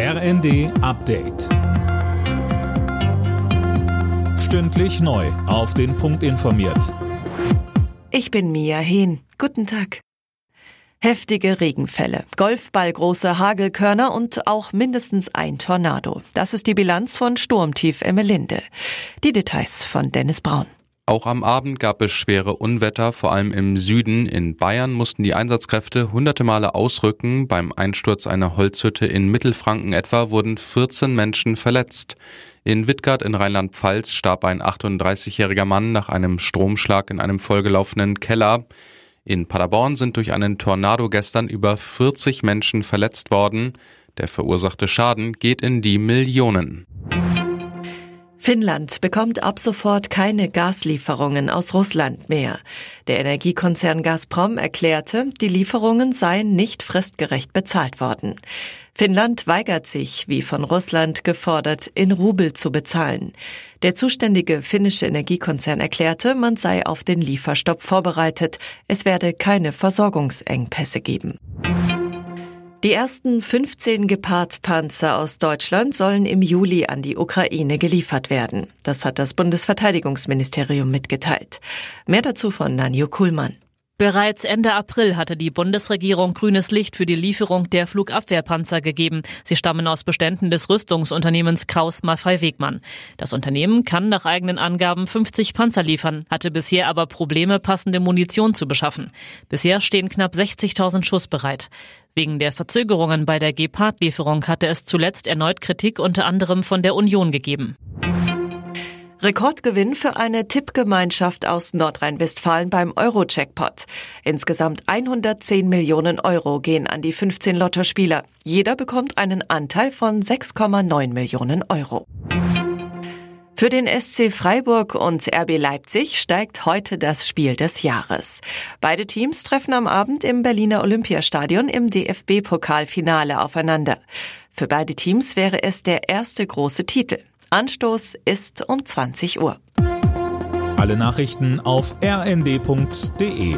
RND Update. Stündlich neu. Auf den Punkt informiert. Ich bin Mia Hehn. Guten Tag. Heftige Regenfälle, Golfballgroße Hagelkörner und auch mindestens ein Tornado. Das ist die Bilanz von Sturmtief Emmelinde. Die Details von Dennis Braun. Auch am Abend gab es schwere Unwetter, vor allem im Süden. In Bayern mussten die Einsatzkräfte hunderte Male ausrücken. Beim Einsturz einer Holzhütte in Mittelfranken etwa wurden 14 Menschen verletzt. In Wittgart in Rheinland-Pfalz starb ein 38-jähriger Mann nach einem Stromschlag in einem vollgelaufenen Keller. In Paderborn sind durch einen Tornado gestern über 40 Menschen verletzt worden. Der verursachte Schaden geht in die Millionen. Finnland bekommt ab sofort keine Gaslieferungen aus Russland mehr. Der Energiekonzern Gazprom erklärte, die Lieferungen seien nicht fristgerecht bezahlt worden. Finnland weigert sich, wie von Russland gefordert, in Rubel zu bezahlen. Der zuständige finnische Energiekonzern erklärte, man sei auf den Lieferstopp vorbereitet. Es werde keine Versorgungsengpässe geben. Die ersten 15 Gepard-Panzer aus Deutschland sollen im Juli an die Ukraine geliefert werden. Das hat das Bundesverteidigungsministerium mitgeteilt. Mehr dazu von Nanjo Kuhlmann. Bereits Ende April hatte die Bundesregierung grünes Licht für die Lieferung der Flugabwehrpanzer gegeben. Sie stammen aus Beständen des Rüstungsunternehmens Kraus Maffei Wegmann. Das Unternehmen kann nach eigenen Angaben 50 Panzer liefern, hatte bisher aber Probleme, passende Munition zu beschaffen. Bisher stehen knapp 60.000 Schuss bereit. Wegen der Verzögerungen bei der Gepard-Lieferung hatte es zuletzt erneut Kritik unter anderem von der Union gegeben. Rekordgewinn für eine Tippgemeinschaft aus Nordrhein-Westfalen beim Euro-Jackpot. Insgesamt 110 Millionen Euro gehen an die 15 Lottospieler. Jeder bekommt einen Anteil von 6,9 Millionen Euro. Für den SC Freiburg und RB Leipzig steigt heute das Spiel des Jahres. Beide Teams treffen am Abend im Berliner Olympiastadion im DFB-Pokalfinale aufeinander. Für beide Teams wäre es der erste große Titel. Anstoß ist um 20 Uhr. Alle Nachrichten auf rnd.de